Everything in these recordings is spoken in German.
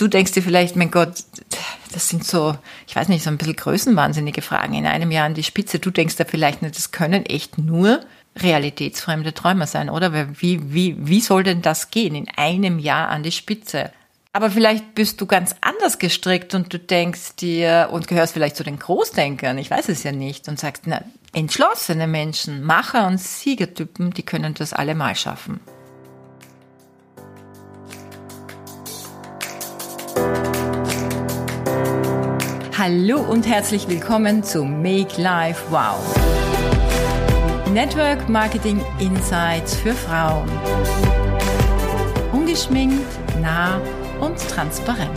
Du denkst dir vielleicht, mein Gott, das sind so, ich weiß nicht, so ein bisschen größenwahnsinnige Fragen in einem Jahr an die Spitze. Du denkst da vielleicht nicht, das können echt nur realitätsfremde Träume sein, oder? Wie, wie, wie soll denn das gehen in einem Jahr an die Spitze? Aber vielleicht bist du ganz anders gestrickt und du denkst dir und gehörst vielleicht zu den Großdenkern, ich weiß es ja nicht, und sagst, na, entschlossene Menschen, Macher und Siegertypen, die können das allemal schaffen. Hallo und herzlich willkommen zu Make Life Wow. Network Marketing Insights für Frauen. Ungeschminkt, nah und transparent.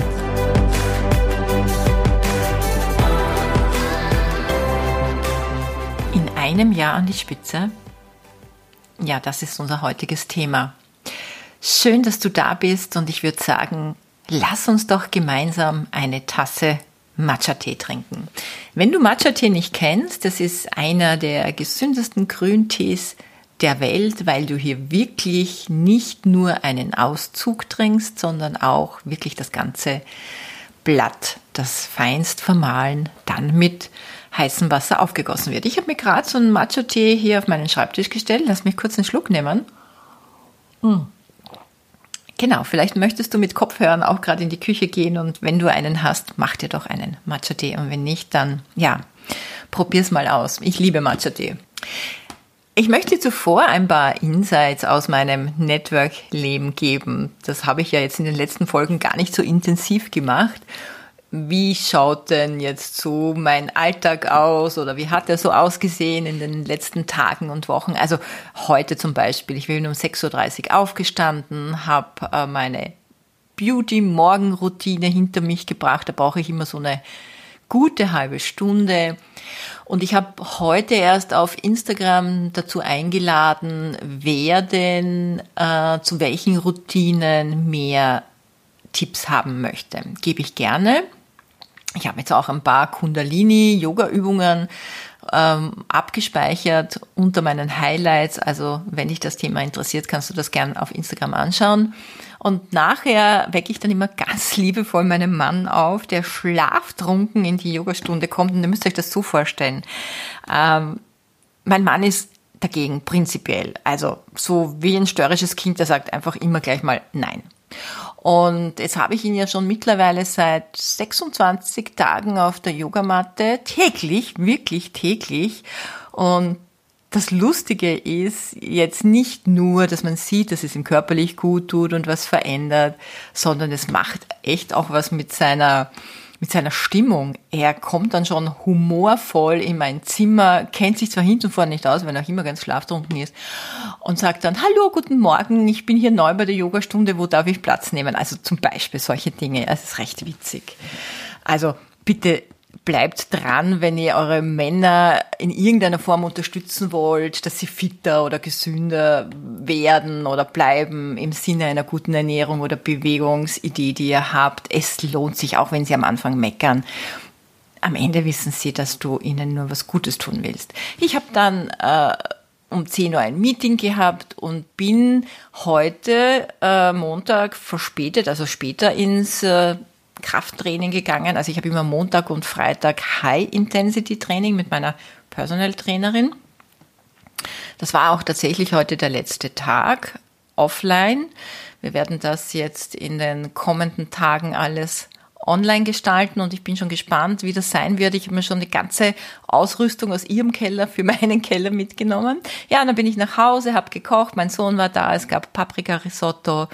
In einem Jahr an die Spitze? Ja, das ist unser heutiges Thema. Schön, dass du da bist und ich würde sagen, lass uns doch gemeinsam eine Tasse Matcha-Tee trinken. Wenn du Matcha-Tee nicht kennst, das ist einer der gesündesten Grüntees der Welt, weil du hier wirklich nicht nur einen Auszug trinkst, sondern auch wirklich das ganze Blatt, das feinst vermahlen, dann mit heißem Wasser aufgegossen wird. Ich habe mir gerade so einen Matcha-Tee hier auf meinen Schreibtisch gestellt. Lass mich kurz einen Schluck nehmen. Mmh. Genau, vielleicht möchtest du mit Kopfhörern auch gerade in die Küche gehen und wenn du einen hast, mach dir doch einen Matcha-Tee und wenn nicht, dann ja, probier's mal aus. Ich liebe Matcha-Tee. Ich möchte zuvor ein paar Insights aus meinem Network-Leben geben. Das habe ich ja jetzt in den letzten Folgen gar nicht so intensiv gemacht wie schaut denn jetzt so mein Alltag aus oder wie hat er so ausgesehen in den letzten Tagen und Wochen? Also heute zum Beispiel, ich bin um 6.30 Uhr aufgestanden, habe äh, meine Beauty-Morgenroutine hinter mich gebracht. Da brauche ich immer so eine gute halbe Stunde. Und ich habe heute erst auf Instagram dazu eingeladen, wer denn äh, zu welchen Routinen mehr Tipps haben möchte. Gebe ich gerne. Ich habe jetzt auch ein paar Kundalini-Yoga-Übungen ähm, abgespeichert unter meinen Highlights. Also wenn dich das Thema interessiert, kannst du das gerne auf Instagram anschauen. Und nachher wecke ich dann immer ganz liebevoll meinen Mann auf, der schlaftrunken in die Yogastunde kommt. Und ihr müsst euch das so vorstellen. Ähm, mein Mann ist dagegen prinzipiell. Also so wie ein störrisches Kind, der sagt einfach immer gleich mal Nein. Und jetzt habe ich ihn ja schon mittlerweile seit 26 Tagen auf der Yogamatte, täglich, wirklich täglich. Und das Lustige ist jetzt nicht nur, dass man sieht, dass es ihm körperlich gut tut und was verändert, sondern es macht echt auch was mit seiner mit seiner Stimmung. Er kommt dann schon humorvoll in mein Zimmer, kennt sich zwar hinten und vorne nicht aus, wenn er auch immer ganz schlaftrunken ist, und sagt dann, hallo, guten Morgen, ich bin hier neu bei der Yogastunde, wo darf ich Platz nehmen? Also zum Beispiel solche Dinge. Es ist recht witzig. Also bitte bleibt dran, wenn ihr eure Männer in irgendeiner Form unterstützen wollt, dass sie fitter oder gesünder werden oder bleiben im Sinne einer guten Ernährung oder Bewegungsidee, die ihr habt. Es lohnt sich, auch wenn sie am Anfang meckern. Am Ende wissen sie, dass du ihnen nur was Gutes tun willst. Ich habe dann äh, um 10 Uhr ein Meeting gehabt und bin heute äh, Montag verspätet, also später ins äh, Krafttraining gegangen. Also ich habe immer Montag und Freitag High-Intensity-Training mit meiner Personal Trainerin. Das war auch tatsächlich heute der letzte Tag offline. Wir werden das jetzt in den kommenden Tagen alles online gestalten und ich bin schon gespannt, wie das sein wird. Ich habe mir schon die ganze Ausrüstung aus ihrem Keller für meinen Keller mitgenommen. Ja, dann bin ich nach Hause, habe gekocht, mein Sohn war da, es gab Paprika-Risotto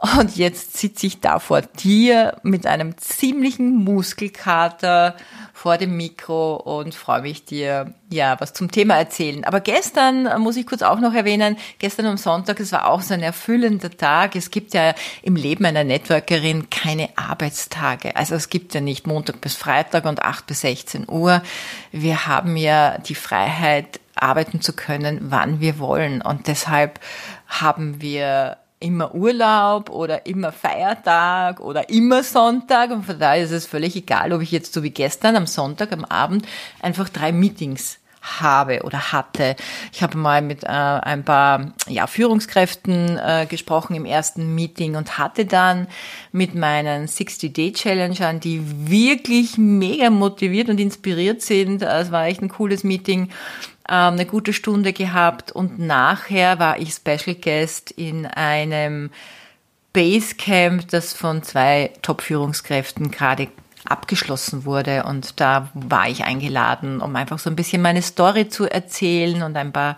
und jetzt sitze ich da vor dir mit einem ziemlichen Muskelkater vor dem Mikro und freue mich dir, ja, was zum Thema erzählen. Aber gestern muss ich kurz auch noch erwähnen, gestern am Sonntag, es war auch so ein erfüllender Tag. Es gibt ja im Leben einer Networkerin keine Arbeitstage. Also es gibt ja nicht Montag bis Freitag und 8 bis 16 Uhr. Wir haben ja die Freiheit, arbeiten zu können, wann wir wollen. Und deshalb haben wir immer Urlaub oder immer Feiertag oder immer Sonntag. Und von daher ist es völlig egal, ob ich jetzt so wie gestern am Sonntag am Abend einfach drei Meetings habe oder hatte. Ich habe mal mit äh, ein paar ja, Führungskräften äh, gesprochen im ersten Meeting und hatte dann mit meinen 60-Day-Challengern, die wirklich mega motiviert und inspiriert sind. Es war echt ein cooles Meeting ähm, eine gute Stunde gehabt und nachher war ich Special Guest in einem Basecamp, das von zwei Top-Führungskräften gerade abgeschlossen wurde. Und da war ich eingeladen, um einfach so ein bisschen meine Story zu erzählen und ein paar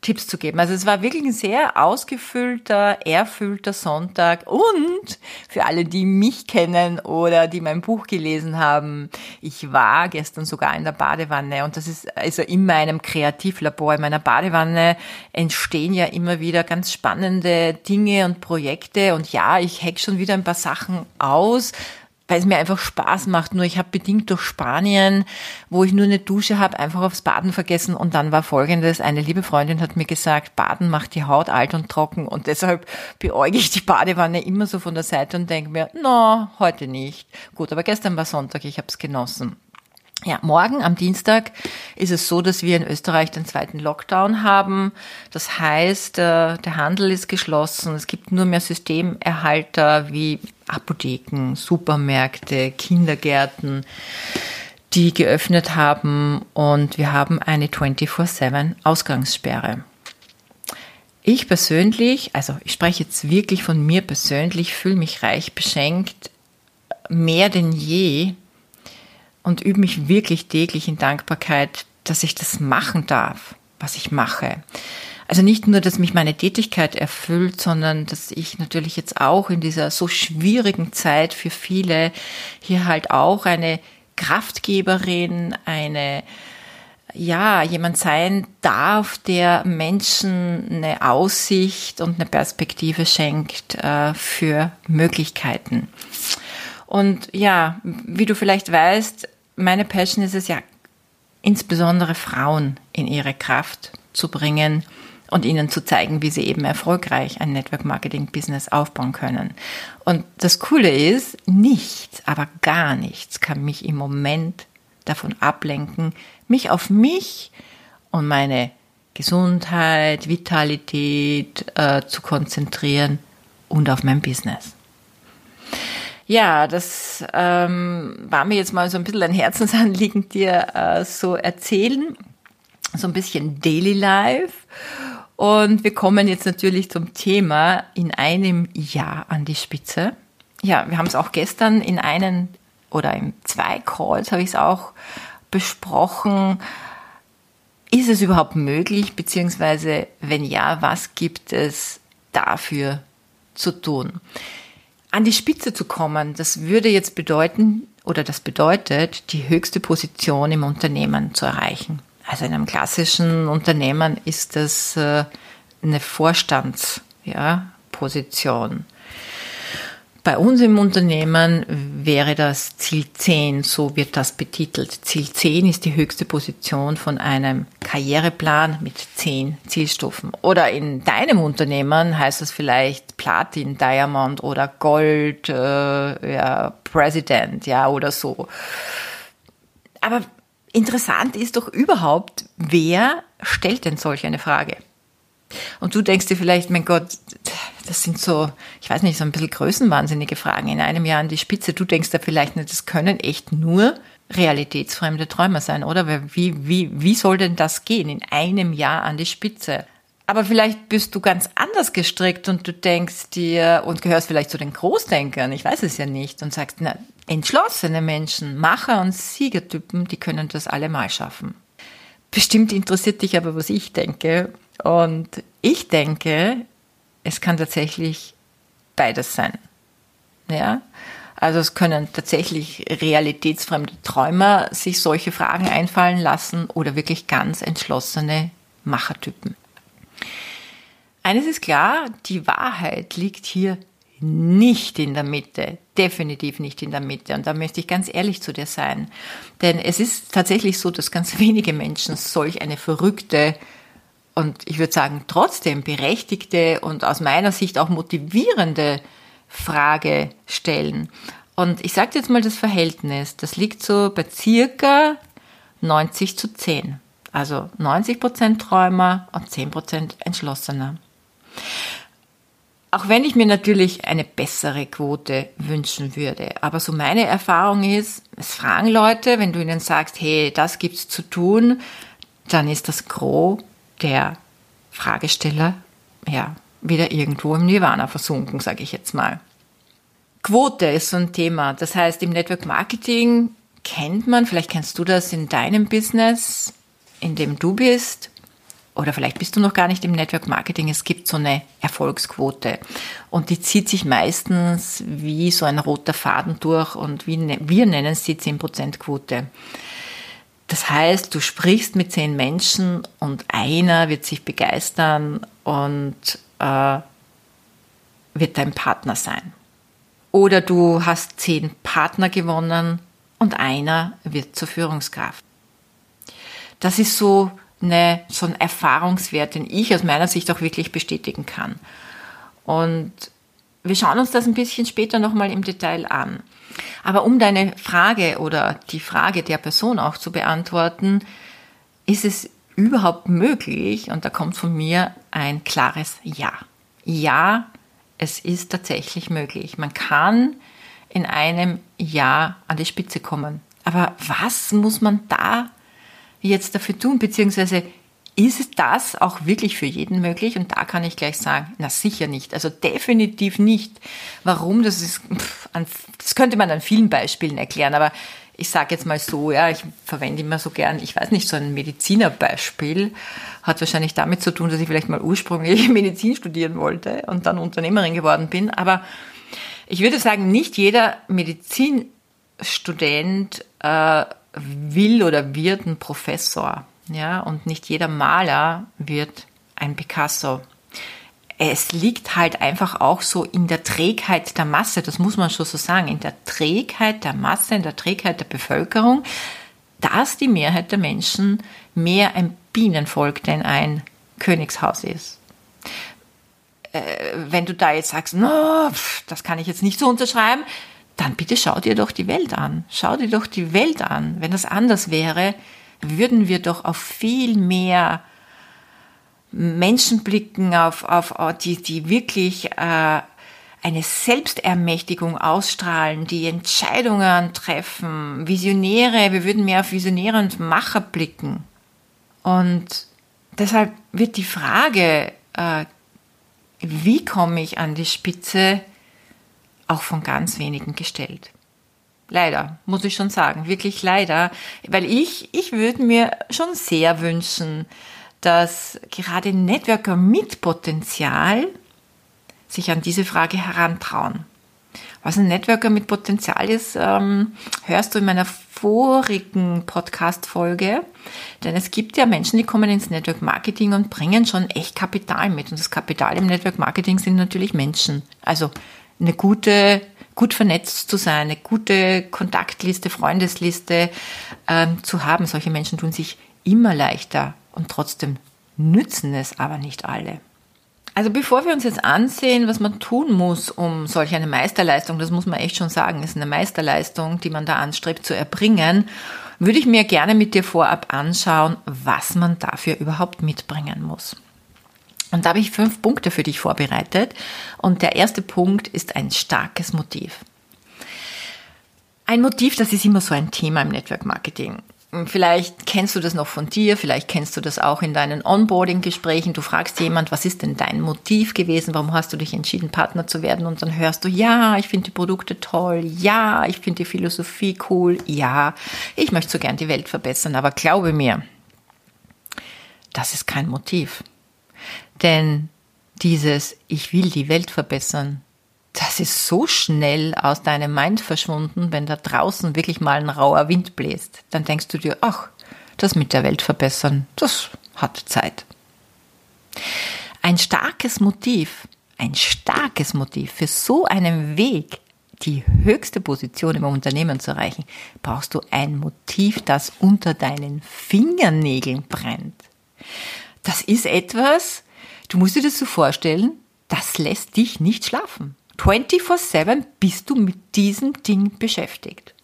Tipps zu geben. Also es war wirklich ein sehr ausgefüllter, erfüllter Sonntag und für alle, die mich kennen oder die mein Buch gelesen haben, ich war gestern sogar in der Badewanne und das ist also in meinem Kreativlabor, in meiner Badewanne entstehen ja immer wieder ganz spannende Dinge und Projekte und ja, ich hack schon wieder ein paar Sachen aus, weil es mir einfach Spaß macht. Nur ich habe bedingt durch Spanien, wo ich nur eine Dusche habe, einfach aufs Baden vergessen. Und dann war folgendes, eine liebe Freundin hat mir gesagt, Baden macht die Haut alt und trocken. Und deshalb beäuge ich die Badewanne immer so von der Seite und denke mir, no, heute nicht. Gut, aber gestern war Sonntag, ich habe es genossen. Ja, morgen am Dienstag ist es so, dass wir in Österreich den zweiten Lockdown haben. Das heißt, äh, der Handel ist geschlossen. Es gibt nur mehr Systemerhalter wie Apotheken, Supermärkte, Kindergärten, die geöffnet haben und wir haben eine 24-7 Ausgangssperre. Ich persönlich, also ich spreche jetzt wirklich von mir persönlich, fühle mich reich beschenkt, mehr denn je und übe mich wirklich täglich in Dankbarkeit, dass ich das machen darf, was ich mache. Also nicht nur, dass mich meine Tätigkeit erfüllt, sondern dass ich natürlich jetzt auch in dieser so schwierigen Zeit für viele hier halt auch eine Kraftgeberin, eine ja, jemand sein darf, der Menschen eine Aussicht und eine Perspektive schenkt äh, für Möglichkeiten. Und ja, wie du vielleicht weißt, meine Passion ist es ja, insbesondere Frauen in ihre Kraft zu bringen und ihnen zu zeigen, wie sie eben erfolgreich ein Network Marketing Business aufbauen können. Und das Coole ist, nichts, aber gar nichts kann mich im Moment davon ablenken, mich auf mich und meine Gesundheit, Vitalität äh, zu konzentrieren und auf mein Business. Ja, das ähm, war mir jetzt mal so ein bisschen ein Herzensanliegen, dir äh, so erzählen. So ein bisschen Daily Life. Und wir kommen jetzt natürlich zum Thema in einem Jahr an die Spitze. Ja, wir haben es auch gestern in einen oder in zwei Calls habe ich es auch besprochen. Ist es überhaupt möglich, beziehungsweise wenn ja, was gibt es dafür zu tun? an die Spitze zu kommen, das würde jetzt bedeuten oder das bedeutet, die höchste Position im Unternehmen zu erreichen. Also in einem klassischen Unternehmen ist das äh, eine Vorstandsposition. Bei uns im Unternehmen wäre das Ziel 10, so wird das betitelt. Ziel 10 ist die höchste Position von einem Karriereplan mit 10 Zielstufen. Oder in deinem Unternehmen heißt das vielleicht Platin, Diamond oder Gold, äh, ja, President, ja, oder so. Aber interessant ist doch überhaupt, wer stellt denn solch eine Frage? Und du denkst dir vielleicht, mein Gott, das sind so, ich weiß nicht, so ein bisschen größenwahnsinnige Fragen. In einem Jahr an die Spitze. Du denkst da vielleicht nicht, das können echt nur realitätsfremde Träumer sein, oder? Wie, wie, wie soll denn das gehen? In einem Jahr an die Spitze. Aber vielleicht bist du ganz anders gestrickt und du denkst dir und gehörst vielleicht zu den Großdenkern, ich weiß es ja nicht, und sagst, na, entschlossene Menschen, Macher und Siegertypen, die können das allemal schaffen. Bestimmt interessiert dich aber, was ich denke. Und ich denke, es kann tatsächlich beides sein. Ja? Also es können tatsächlich realitätsfremde Träumer sich solche Fragen einfallen lassen oder wirklich ganz entschlossene Machertypen. Eines ist klar, die Wahrheit liegt hier nicht in der Mitte, definitiv nicht in der Mitte. Und da möchte ich ganz ehrlich zu dir sein. Denn es ist tatsächlich so, dass ganz wenige Menschen solch eine verrückte und ich würde sagen trotzdem berechtigte und aus meiner Sicht auch motivierende Frage stellen. Und ich sage jetzt mal das Verhältnis, das liegt so bei circa 90 zu 10. Also 90% Träumer und 10% Entschlossener. Auch wenn ich mir natürlich eine bessere Quote wünschen würde. Aber so meine Erfahrung ist, es fragen Leute, wenn du ihnen sagst, hey, das gibt's zu tun, dann ist das Gros der Fragesteller, ja, wieder irgendwo im Nirvana versunken, sage ich jetzt mal. Quote ist so ein Thema. Das heißt, im Network Marketing kennt man, vielleicht kennst du das in deinem Business, in dem du bist, oder vielleicht bist du noch gar nicht im Network Marketing, es gibt so eine Erfolgsquote und die zieht sich meistens wie so ein roter Faden durch und wie, ne-, wir nennen sie 10% Quote. Das heißt, du sprichst mit zehn Menschen und einer wird sich begeistern und äh, wird dein Partner sein. Oder du hast zehn Partner gewonnen und einer wird zur Führungskraft. Das ist so, eine, so ein Erfahrungswert, den ich aus meiner Sicht auch wirklich bestätigen kann. Und wir schauen uns das ein bisschen später nochmal im Detail an. Aber um deine Frage oder die Frage der Person auch zu beantworten, ist es überhaupt möglich, und da kommt von mir ein klares Ja. Ja, es ist tatsächlich möglich. Man kann in einem Jahr an die Spitze kommen. Aber was muss man da jetzt dafür tun? Beziehungsweise ist das auch wirklich für jeden möglich? Und da kann ich gleich sagen, na sicher nicht. Also definitiv nicht. Warum? Das ist, das könnte man an vielen Beispielen erklären, aber ich sage jetzt mal so, ja, ich verwende immer so gern, ich weiß nicht, so ein Medizinerbeispiel hat wahrscheinlich damit zu tun, dass ich vielleicht mal ursprünglich Medizin studieren wollte und dann Unternehmerin geworden bin. Aber ich würde sagen, nicht jeder Medizinstudent äh, will oder wird ein Professor, ja, und nicht jeder Maler wird ein Picasso es liegt halt einfach auch so in der Trägheit der Masse, das muss man schon so sagen, in der Trägheit der Masse, in der Trägheit der Bevölkerung, dass die Mehrheit der Menschen mehr ein Bienenvolk denn ein Königshaus ist. Äh, wenn du da jetzt sagst, no, das kann ich jetzt nicht so unterschreiben, dann bitte schau dir doch die Welt an. Schau dir doch die Welt an. Wenn das anders wäre, würden wir doch auf viel mehr Menschen blicken, auf, auf die, die wirklich äh, eine Selbstermächtigung ausstrahlen, die Entscheidungen treffen, Visionäre, wir würden mehr auf Visionäre und Macher blicken. Und deshalb wird die Frage, äh, wie komme ich an die Spitze, auch von ganz wenigen gestellt. Leider, muss ich schon sagen, wirklich leider, weil ich, ich würde mir schon sehr wünschen, dass gerade Networker mit Potenzial sich an diese Frage herantrauen. Was ein Networker mit Potenzial ist, ähm, hörst du in meiner vorigen Podcast-Folge. Denn es gibt ja Menschen, die kommen ins Network Marketing und bringen schon echt Kapital mit. Und das Kapital im Network Marketing sind natürlich Menschen. Also eine gute, gut vernetzt zu sein, eine gute Kontaktliste, Freundesliste ähm, zu haben. Solche Menschen tun sich immer leichter und trotzdem nützen es aber nicht alle. Also bevor wir uns jetzt ansehen, was man tun muss, um solch eine Meisterleistung, das muss man echt schon sagen, ist eine Meisterleistung, die man da anstrebt zu erbringen, würde ich mir gerne mit dir vorab anschauen, was man dafür überhaupt mitbringen muss. Und da habe ich fünf Punkte für dich vorbereitet. Und der erste Punkt ist ein starkes Motiv. Ein Motiv, das ist immer so ein Thema im Network Marketing. Vielleicht kennst du das noch von dir, vielleicht kennst du das auch in deinen Onboarding-Gesprächen. Du fragst jemand, was ist denn dein Motiv gewesen? Warum hast du dich entschieden, Partner zu werden? Und dann hörst du, ja, ich finde die Produkte toll. Ja, ich finde die Philosophie cool. Ja, ich möchte so gern die Welt verbessern. Aber glaube mir, das ist kein Motiv. Denn dieses, ich will die Welt verbessern, das ist so schnell aus deinem Mind verschwunden, wenn da draußen wirklich mal ein rauer Wind bläst. Dann denkst du dir, ach, das mit der Welt verbessern, das hat Zeit. Ein starkes Motiv, ein starkes Motiv für so einen Weg, die höchste Position im Unternehmen zu erreichen, brauchst du ein Motiv, das unter deinen Fingernägeln brennt. Das ist etwas, du musst dir das so vorstellen, das lässt dich nicht schlafen. 24-7 bist du mit diesem Ding beschäftigt.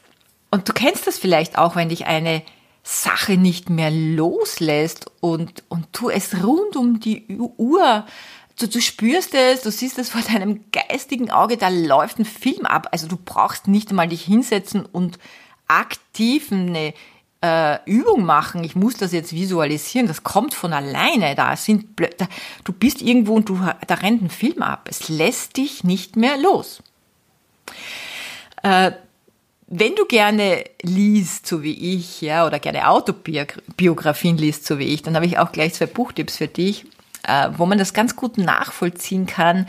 Und du kennst das vielleicht auch, wenn dich eine Sache nicht mehr loslässt und, und du es rund um die Uhr Du, du spürst es, du siehst es vor deinem geistigen Auge, da läuft ein Film ab. Also du brauchst nicht einmal dich hinsetzen und aktiv eine äh, Übung machen. Ich muss das jetzt visualisieren. Das kommt von alleine. Da sind da, du bist irgendwo und du da rennt ein Film ab. Es lässt dich nicht mehr los. Äh, wenn du gerne liest, so wie ich, ja, oder gerne Autobiografien liest, so wie ich, dann habe ich auch gleich zwei Buchtipps für dich, äh, wo man das ganz gut nachvollziehen kann,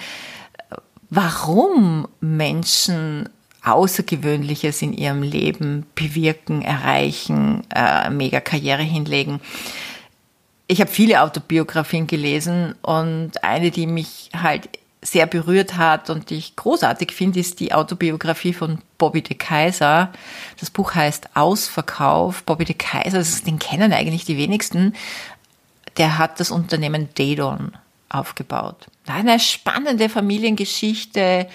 warum Menschen Außergewöhnliches in ihrem Leben bewirken, erreichen, äh, mega Karriere hinlegen. Ich habe viele Autobiografien gelesen und eine, die mich halt sehr berührt hat und die ich großartig finde, ist die Autobiografie von Bobby de Kaiser. Das Buch heißt Ausverkauf. Bobby de Kaiser, den kennen eigentlich die wenigsten. Der hat das Unternehmen Dedon aufgebaut. Eine spannende Familiengeschichte,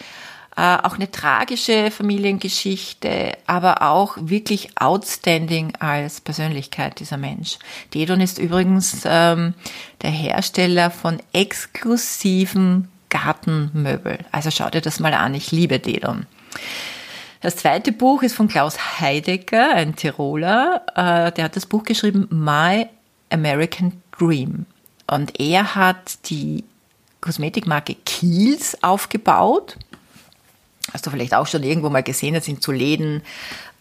auch eine tragische Familiengeschichte, aber auch wirklich outstanding als Persönlichkeit dieser Mensch. Dedon ist übrigens ähm, der Hersteller von exklusiven Gartenmöbel. Also schau dir das mal an, ich liebe Dedon. Das zweite Buch ist von Klaus Heidecker, ein Tiroler. Äh, der hat das Buch geschrieben My American Dream. Und er hat die Kosmetikmarke Kiehl's aufgebaut hast du vielleicht auch schon irgendwo mal gesehen, das sind zu Läden.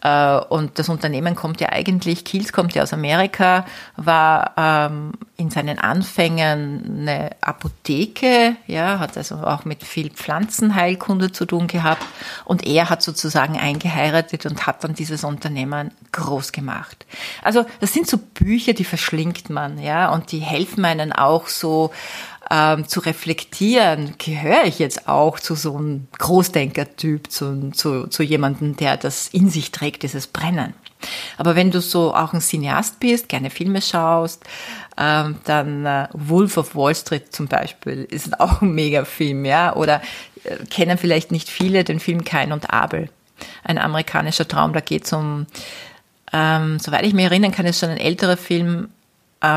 Äh, und das Unternehmen kommt ja eigentlich, Kiels kommt ja aus Amerika, war ähm, in seinen Anfängen eine Apotheke, ja, hat also auch mit viel Pflanzenheilkunde zu tun gehabt. Und er hat sozusagen eingeheiratet und hat dann dieses Unternehmen groß gemacht. Also das sind so Bücher, die verschlingt man, ja, und die helfen einen auch so ähm, zu reflektieren, gehöre ich jetzt auch zu so einem Großdenkertyp, zu, zu, zu jemandem, der das in sich trägt, dieses Brennen. Aber wenn du so auch ein Cineast bist, gerne Filme schaust, ähm, dann äh, Wolf of Wall Street zum Beispiel ist auch ein Megafilm, ja, oder äh, kennen vielleicht nicht viele den Film Kain und Abel. Ein amerikanischer Traum, da geht es um, ähm, soweit ich mich erinnern kann, ist schon ein älterer Film,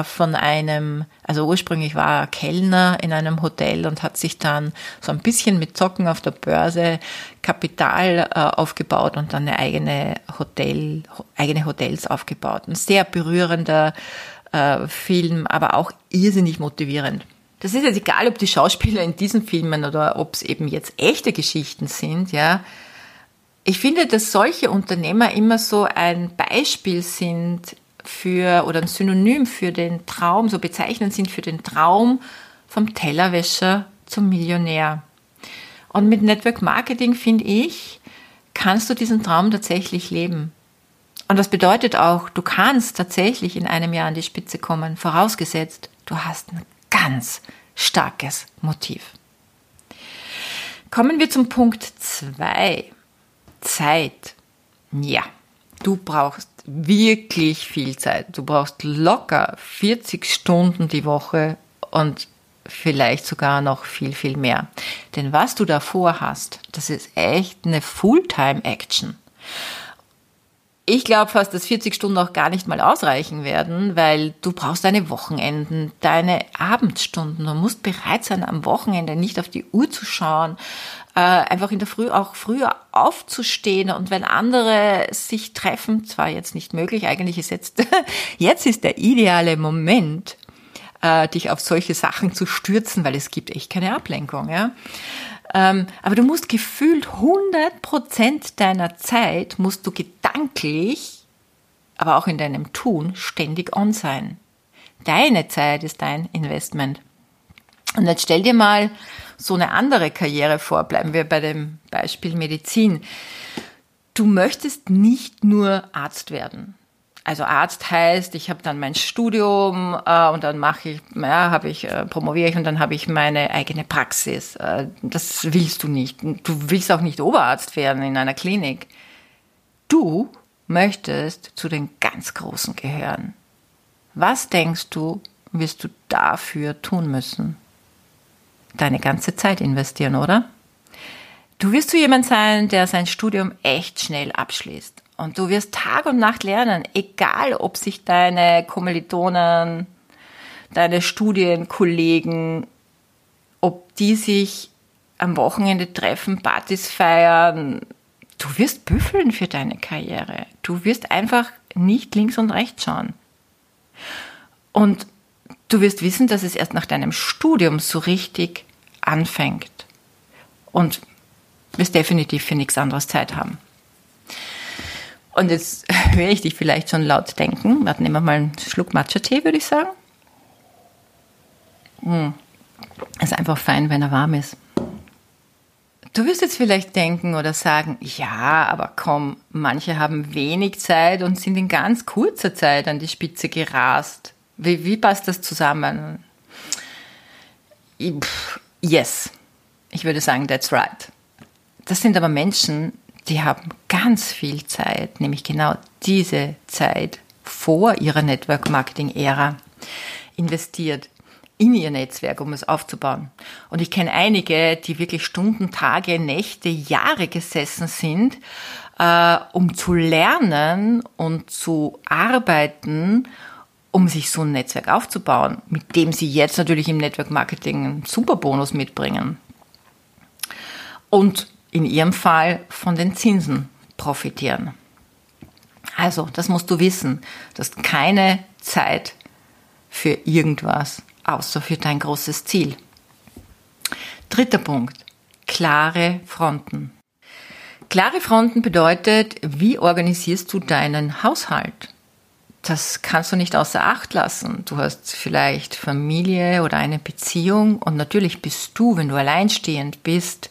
von einem, also ursprünglich war er Kellner in einem Hotel und hat sich dann so ein bisschen mit Zocken auf der Börse Kapital äh, aufgebaut und dann eine eigene Hotel, eigene Hotels aufgebaut. Ein sehr berührender äh, Film, aber auch irrsinnig motivierend. Das ist jetzt egal, ob die Schauspieler in diesen Filmen oder ob es eben jetzt echte Geschichten sind, ja. Ich finde, dass solche Unternehmer immer so ein Beispiel sind für oder ein Synonym für den Traum, so bezeichnend sind für den Traum vom Tellerwäscher zum Millionär. Und mit Network Marketing, finde ich, kannst du diesen Traum tatsächlich leben. Und das bedeutet auch, du kannst tatsächlich in einem Jahr an die Spitze kommen, vorausgesetzt, du hast ein ganz starkes Motiv. Kommen wir zum Punkt 2. Zeit. Ja, du brauchst wirklich viel Zeit. Du brauchst locker 40 Stunden die Woche und vielleicht sogar noch viel, viel mehr. Denn was du davor hast, das ist echt eine Fulltime-Action. Ich glaube fast, dass 40 Stunden auch gar nicht mal ausreichen werden, weil du brauchst deine Wochenenden, deine Abendstunden. Du musst bereit sein, am Wochenende nicht auf die Uhr zu schauen, äh, einfach in der Früh auch früher aufzustehen und wenn andere sich treffen, zwar jetzt nicht möglich, eigentlich ist jetzt, jetzt ist der ideale Moment, äh, dich auf solche Sachen zu stürzen, weil es gibt echt keine Ablenkung, ja. Ähm, aber du musst gefühlt 100 Prozent deiner Zeit musst du gedanklich, aber auch in deinem Tun ständig on sein. Deine Zeit ist dein Investment. Und jetzt stell dir mal so eine andere Karriere vor. Bleiben wir bei dem Beispiel Medizin. Du möchtest nicht nur Arzt werden. Also Arzt heißt, ich habe dann mein Studium äh, und dann mache ich, ja, habe ich äh, promoviere ich und dann habe ich meine eigene Praxis. Äh, das willst du nicht. Du willst auch nicht Oberarzt werden in einer Klinik. Du möchtest zu den ganz Großen gehören. Was denkst du, wirst du dafür tun müssen? deine ganze Zeit investieren, oder? Du wirst zu jemand sein, der sein Studium echt schnell abschließt. Und du wirst Tag und Nacht lernen, egal ob sich deine Kommilitonen, deine Studienkollegen, ob die sich am Wochenende treffen, Partys feiern. Du wirst büffeln für deine Karriere. Du wirst einfach nicht links und rechts schauen. Und du wirst wissen, dass es erst nach deinem Studium so richtig anfängt. Und wirst definitiv für nichts anderes Zeit haben. Und jetzt höre ich dich vielleicht schon laut denken. Warte, nehmen wir mal einen Schluck Matcha-Tee, würde ich sagen. Hm. Ist einfach fein, wenn er warm ist. Du wirst jetzt vielleicht denken oder sagen, ja, aber komm, manche haben wenig Zeit und sind in ganz kurzer Zeit an die Spitze gerast. Wie, wie passt das zusammen? Yes, ich würde sagen, that's right. Das sind aber Menschen, die haben ganz viel Zeit, nämlich genau diese Zeit vor ihrer Network Marketing Ära investiert in ihr Netzwerk, um es aufzubauen. Und ich kenne einige, die wirklich Stunden, Tage, Nächte, Jahre gesessen sind, äh, um zu lernen und zu arbeiten, um sich so ein Netzwerk aufzubauen, mit dem sie jetzt natürlich im Network Marketing einen Superbonus mitbringen. Und in ihrem Fall von den Zinsen profitieren. Also, das musst du wissen. Du hast keine Zeit für irgendwas, außer für dein großes Ziel. Dritter Punkt. Klare Fronten. Klare Fronten bedeutet, wie organisierst du deinen Haushalt? Das kannst du nicht außer Acht lassen. Du hast vielleicht Familie oder eine Beziehung und natürlich bist du, wenn du alleinstehend bist,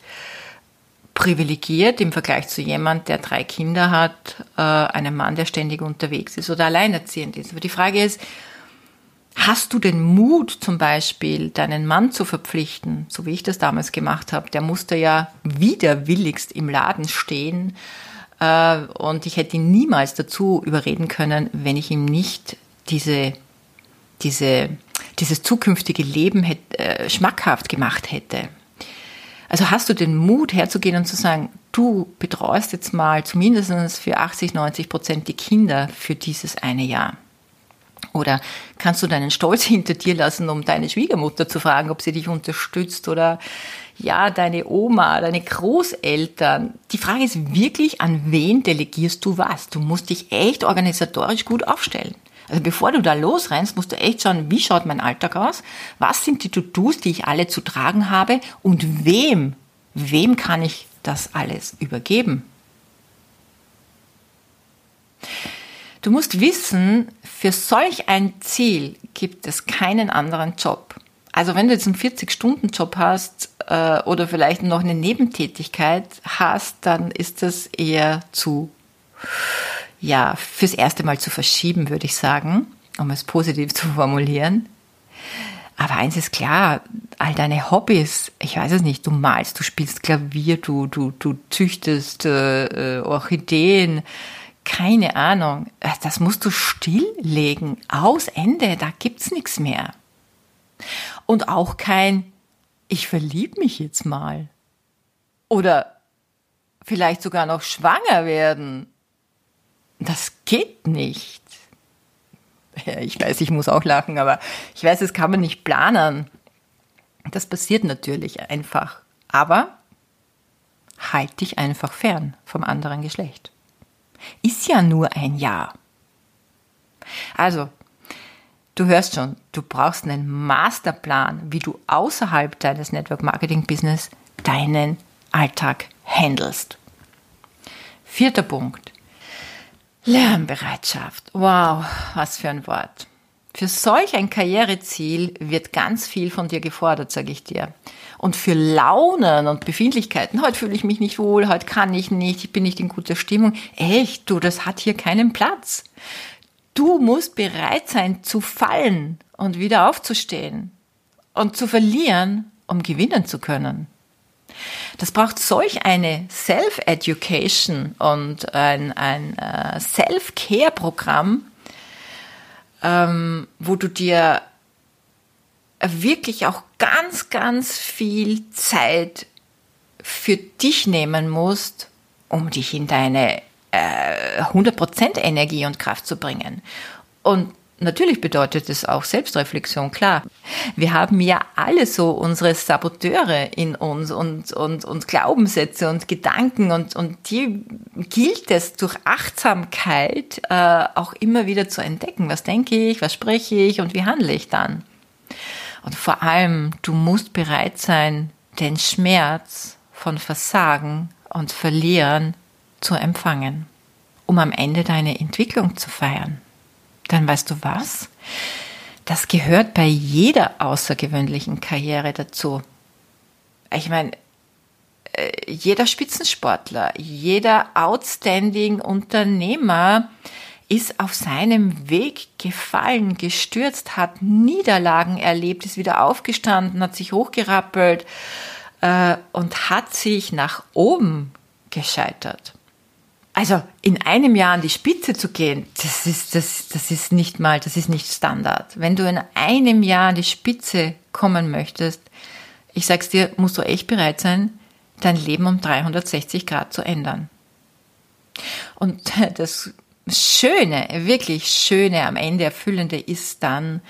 privilegiert im Vergleich zu jemand, der drei Kinder hat, äh, einem Mann, der ständig unterwegs ist oder alleinerziehend ist. Aber die Frage ist, hast du den Mut zum Beispiel, deinen Mann zu verpflichten, so wie ich das damals gemacht habe? Der musste ja widerwilligst im Laden stehen äh, und ich hätte ihn niemals dazu überreden können, wenn ich ihm nicht diese, diese, dieses zukünftige Leben hätte, äh, schmackhaft gemacht hätte. Also hast du den Mut herzugehen und zu sagen, du betreust jetzt mal zumindest für 80, 90 Prozent die Kinder für dieses eine Jahr. Oder kannst du deinen Stolz hinter dir lassen, um deine Schwiegermutter zu fragen, ob sie dich unterstützt oder ja, deine Oma, deine Großeltern. Die Frage ist wirklich, an wen delegierst du was? Du musst dich echt organisatorisch gut aufstellen. Also bevor du da losrennst, musst du echt schauen, wie schaut mein Alltag aus? Was sind die To-Dos, die ich alle zu tragen habe? Und wem, wem kann ich das alles übergeben? Du musst wissen, für solch ein Ziel gibt es keinen anderen Job. Also wenn du jetzt einen 40-Stunden-Job hast äh, oder vielleicht noch eine Nebentätigkeit hast, dann ist das eher zu ja, fürs erste Mal zu verschieben, würde ich sagen, um es positiv zu formulieren. Aber eins ist klar, all deine Hobbys, ich weiß es nicht, du malst, du spielst Klavier, du, du, du züchtest äh, äh Orchideen, keine Ahnung, äh, das musst du stilllegen, aus Ende, da gibt's nichts mehr. Und auch kein, ich verlieb mich jetzt mal. Oder vielleicht sogar noch schwanger werden das geht nicht. Ich weiß, ich muss auch lachen, aber ich weiß, das kann man nicht planen. Das passiert natürlich einfach. Aber halt dich einfach fern vom anderen Geschlecht. Ist ja nur ein Jahr. Also, du hörst schon, du brauchst einen Masterplan, wie du außerhalb deines Network Marketing Business deinen Alltag handelst. Vierter Punkt. Lernbereitschaft. Wow, was für ein Wort. Für solch ein Karriereziel wird ganz viel von dir gefordert, sage ich dir. Und für Launen und Befindlichkeiten, heute fühle ich mich nicht wohl, heute kann ich nicht, ich bin nicht in guter Stimmung. Echt, du, das hat hier keinen Platz. Du musst bereit sein zu fallen und wieder aufzustehen und zu verlieren, um gewinnen zu können. Das braucht solch eine Self-Education und ein, ein äh, Self-Care-Programm, ähm, wo du dir wirklich auch ganz, ganz viel Zeit für dich nehmen musst, um dich in deine äh, 100% Energie und Kraft zu bringen. Und Natürlich bedeutet es auch Selbstreflexion, klar. Wir haben ja alle so unsere Saboteure in uns und, und, und Glaubenssätze und Gedanken und, und die gilt es durch Achtsamkeit äh, auch immer wieder zu entdecken. Was denke ich, was spreche ich und wie handle ich dann? Und vor allem, du musst bereit sein, den Schmerz von Versagen und Verlieren zu empfangen, um am Ende deine Entwicklung zu feiern dann weißt du was? Das gehört bei jeder außergewöhnlichen Karriere dazu. Ich meine, äh, jeder Spitzensportler, jeder outstanding Unternehmer ist auf seinem Weg gefallen, gestürzt, hat Niederlagen erlebt, ist wieder aufgestanden, hat sich hochgerappelt äh, und hat sich nach oben gescheitert. Also in einem Jahr an die Spitze zu gehen, das ist, das, das ist nicht mal, das ist nicht Standard. Wenn du in einem Jahr an die Spitze kommen möchtest, ich sag's dir, musst du echt bereit sein, dein Leben um 360 Grad zu ändern. Und das Schöne, wirklich Schöne, am Ende Erfüllende ist dann,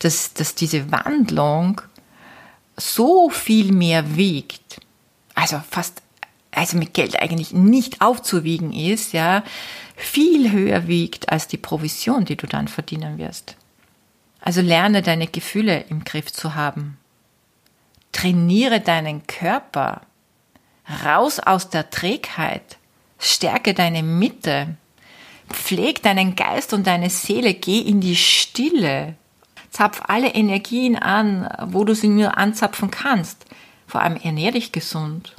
dass, dass diese Wandlung so viel mehr wiegt. Also fast also mit Geld eigentlich nicht aufzuwiegen ist, ja, viel höher wiegt als die Provision, die du dann verdienen wirst. Also lerne deine Gefühle im Griff zu haben. Trainiere deinen Körper. Raus aus der Trägheit. Stärke deine Mitte. Pfleg deinen Geist und deine Seele. Geh in die Stille. Zapf alle Energien an, wo du sie nur anzapfen kannst. Vor allem ernähr dich gesund.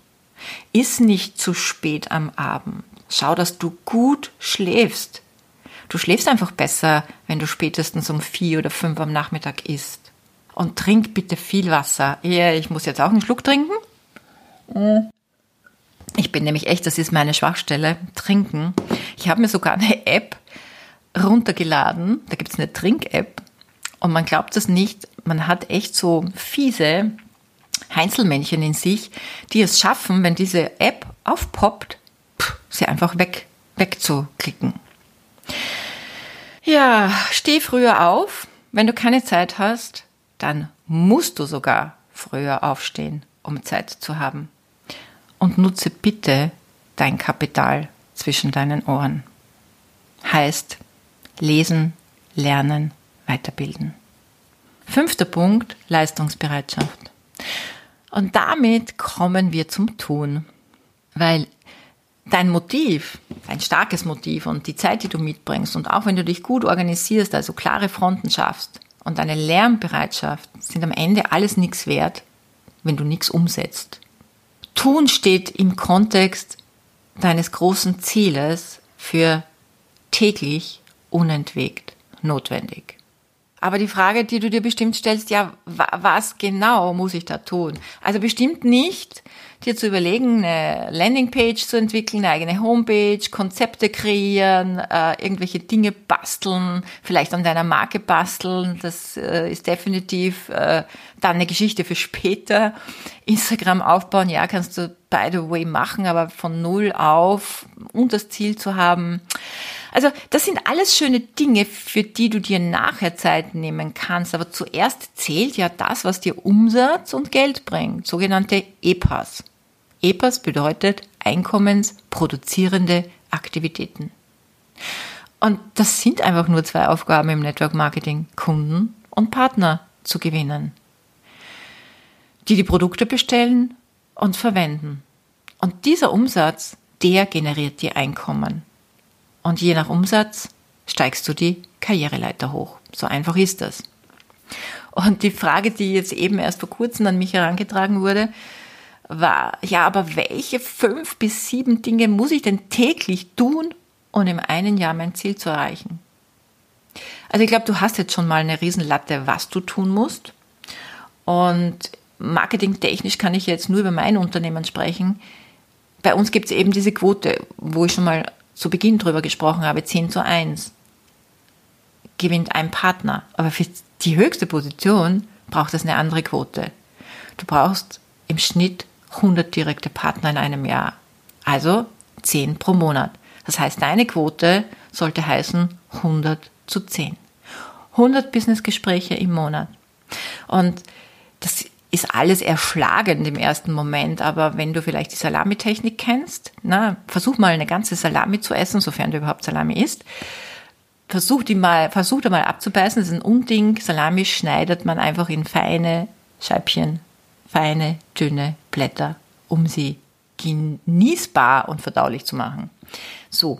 Iss nicht zu spät am Abend. Schau, dass du gut schläfst. Du schläfst einfach besser, wenn du spätestens um vier oder fünf am Nachmittag isst. Und trink bitte viel Wasser. Ich muss jetzt auch einen Schluck trinken. Ich bin nämlich echt, das ist meine Schwachstelle, trinken. Ich habe mir sogar eine App runtergeladen. Da gibt es eine Trink-App. Und man glaubt es nicht, man hat echt so fiese Heinzelmännchen in sich, die es schaffen, wenn diese App aufpoppt, sie einfach weg, wegzuklicken. Ja, steh früher auf. Wenn du keine Zeit hast, dann musst du sogar früher aufstehen, um Zeit zu haben. Und nutze bitte dein Kapital zwischen deinen Ohren. Heißt lesen, lernen, weiterbilden. Fünfter Punkt, Leistungsbereitschaft. Und damit kommen wir zum Tun. Weil dein Motiv, ein starkes Motiv und die Zeit, die du mitbringst und auch wenn du dich gut organisierst, also klare Fronten schaffst und deine Lernbereitschaft sind am Ende alles nichts wert, wenn du nichts umsetzt. Tun steht im Kontext deines großen Zieles für täglich unentwegt notwendig. Aber die Frage, die du dir bestimmt stellst, ja, was genau muss ich da tun? Also bestimmt nicht, dir zu überlegen, eine Landingpage zu entwickeln, eine eigene Homepage, Konzepte kreieren, äh, irgendwelche Dinge basteln, vielleicht an deiner Marke basteln. Das äh, ist definitiv äh, dann eine Geschichte für später. Instagram aufbauen, ja, kannst du by the way machen, aber von null auf und das Ziel zu haben. Also das sind alles schöne Dinge, für die du dir nachher Zeit nehmen kannst. Aber zuerst zählt ja das, was dir Umsatz und Geld bringt, sogenannte EPAs. EPAs bedeutet einkommensproduzierende Aktivitäten. Und das sind einfach nur zwei Aufgaben im Network Marketing, Kunden und Partner zu gewinnen, die die Produkte bestellen und verwenden. Und dieser Umsatz, der generiert dir Einkommen. Und je nach Umsatz steigst du die Karriereleiter hoch. So einfach ist das. Und die Frage, die jetzt eben erst vor kurzem an mich herangetragen wurde, war, ja, aber welche fünf bis sieben Dinge muss ich denn täglich tun, um im einen Jahr mein Ziel zu erreichen? Also ich glaube, du hast jetzt schon mal eine Riesenlatte, was du tun musst. Und marketingtechnisch kann ich jetzt nur über mein Unternehmen sprechen. Bei uns gibt es eben diese Quote, wo ich schon mal zu Beginn drüber gesprochen habe, 10 zu 1, gewinnt ein Partner. Aber für die höchste Position braucht es eine andere Quote. Du brauchst im Schnitt 100 direkte Partner in einem Jahr. Also 10 pro Monat. Das heißt, deine Quote sollte heißen 100 zu 10. 100 Businessgespräche im Monat. Und das ist alles erschlagend im ersten Moment, aber wenn du vielleicht die Salamitechnik kennst, na, versuch mal eine ganze Salami zu essen, sofern du überhaupt Salami isst. Versuch die mal, versuch da mal abzubeißen, das ist ein Unding. Salami schneidet man einfach in feine Scheibchen, feine, dünne Blätter, um sie genießbar und verdaulich zu machen. So.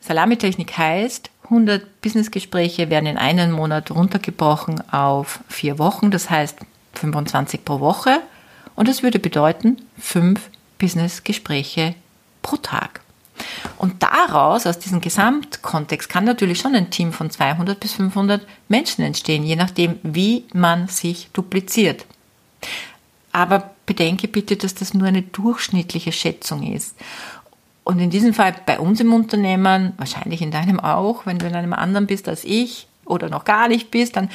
Salamitechnik heißt, 100 Businessgespräche werden in einem Monat runtergebrochen auf vier Wochen. Das heißt, 25 pro Woche und das würde bedeuten fünf Business-Gespräche pro Tag. Und daraus, aus diesem Gesamtkontext, kann natürlich schon ein Team von 200 bis 500 Menschen entstehen, je nachdem, wie man sich dupliziert. Aber bedenke bitte, dass das nur eine durchschnittliche Schätzung ist. Und in diesem Fall bei uns im Unternehmen, wahrscheinlich in deinem auch, wenn du in einem anderen bist als ich oder noch gar nicht bist, dann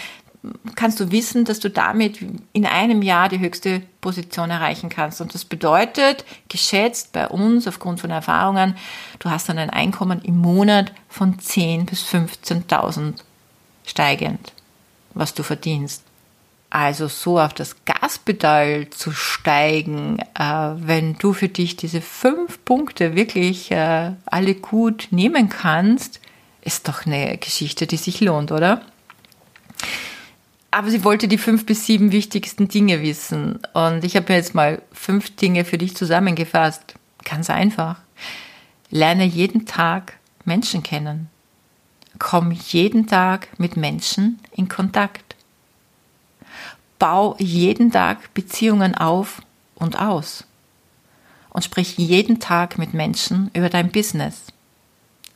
kannst du wissen, dass du damit in einem Jahr die höchste Position erreichen kannst. Und das bedeutet, geschätzt bei uns aufgrund von Erfahrungen, du hast dann ein Einkommen im Monat von 10.000 bis 15.000 steigend, was du verdienst. Also so auf das Gaspedal zu steigen, äh, wenn du für dich diese fünf Punkte wirklich äh, alle gut nehmen kannst, ist doch eine Geschichte, die sich lohnt, oder? aber sie wollte die fünf bis sieben wichtigsten Dinge wissen. Und ich habe jetzt mal fünf Dinge für dich zusammengefasst. Ganz einfach. Lerne jeden Tag Menschen kennen. Komm jeden Tag mit Menschen in Kontakt. Bau jeden Tag Beziehungen auf und aus. Und sprich jeden Tag mit Menschen über dein Business.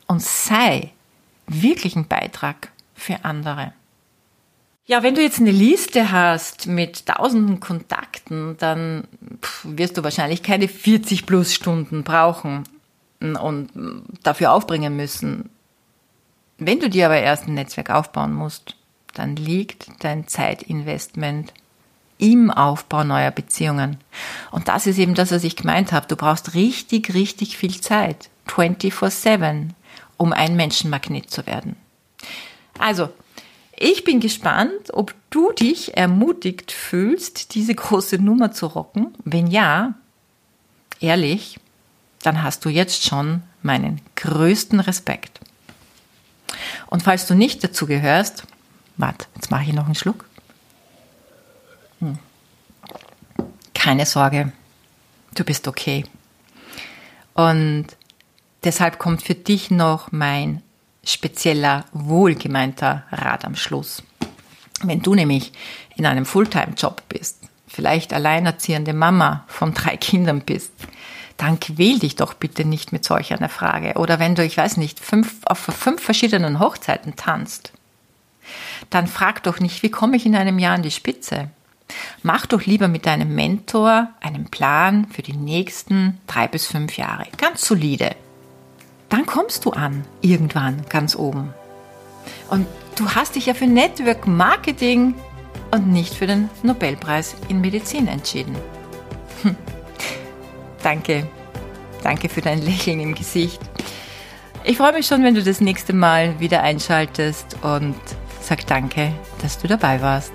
Und sei wirklich ein Beitrag für andere. Ja, wenn du jetzt eine Liste hast mit tausenden Kontakten, dann wirst du wahrscheinlich keine 40 plus Stunden brauchen und dafür aufbringen müssen. Wenn du dir aber erst ein Netzwerk aufbauen musst, dann liegt dein Zeitinvestment im Aufbau neuer Beziehungen. Und das ist eben das, was ich gemeint habe. Du brauchst richtig, richtig viel Zeit. 24-7, um ein Menschenmagnet zu werden. Also, ich bin gespannt, ob du dich ermutigt fühlst, diese große Nummer zu rocken. Wenn ja, ehrlich, dann hast du jetzt schon meinen größten Respekt. Und falls du nicht dazu gehörst, warte, jetzt mache ich noch einen Schluck. Keine Sorge, du bist okay. Und deshalb kommt für dich noch mein spezieller, wohlgemeinter Rat am Schluss. Wenn du nämlich in einem Fulltime-Job bist, vielleicht alleinerziehende Mama von drei Kindern bist, dann quäl dich doch bitte nicht mit solch einer Frage. Oder wenn du, ich weiß nicht, fünf, auf fünf verschiedenen Hochzeiten tanzt, dann frag doch nicht, wie komme ich in einem Jahr an die Spitze? Mach doch lieber mit deinem Mentor einen Plan für die nächsten drei bis fünf Jahre. Ganz solide dann kommst du an, irgendwann ganz oben. Und du hast dich ja für Network Marketing und nicht für den Nobelpreis in Medizin entschieden. Hm. Danke. Danke für dein Lächeln im Gesicht. Ich freue mich schon, wenn du das nächste Mal wieder einschaltest und sag danke, dass du dabei warst.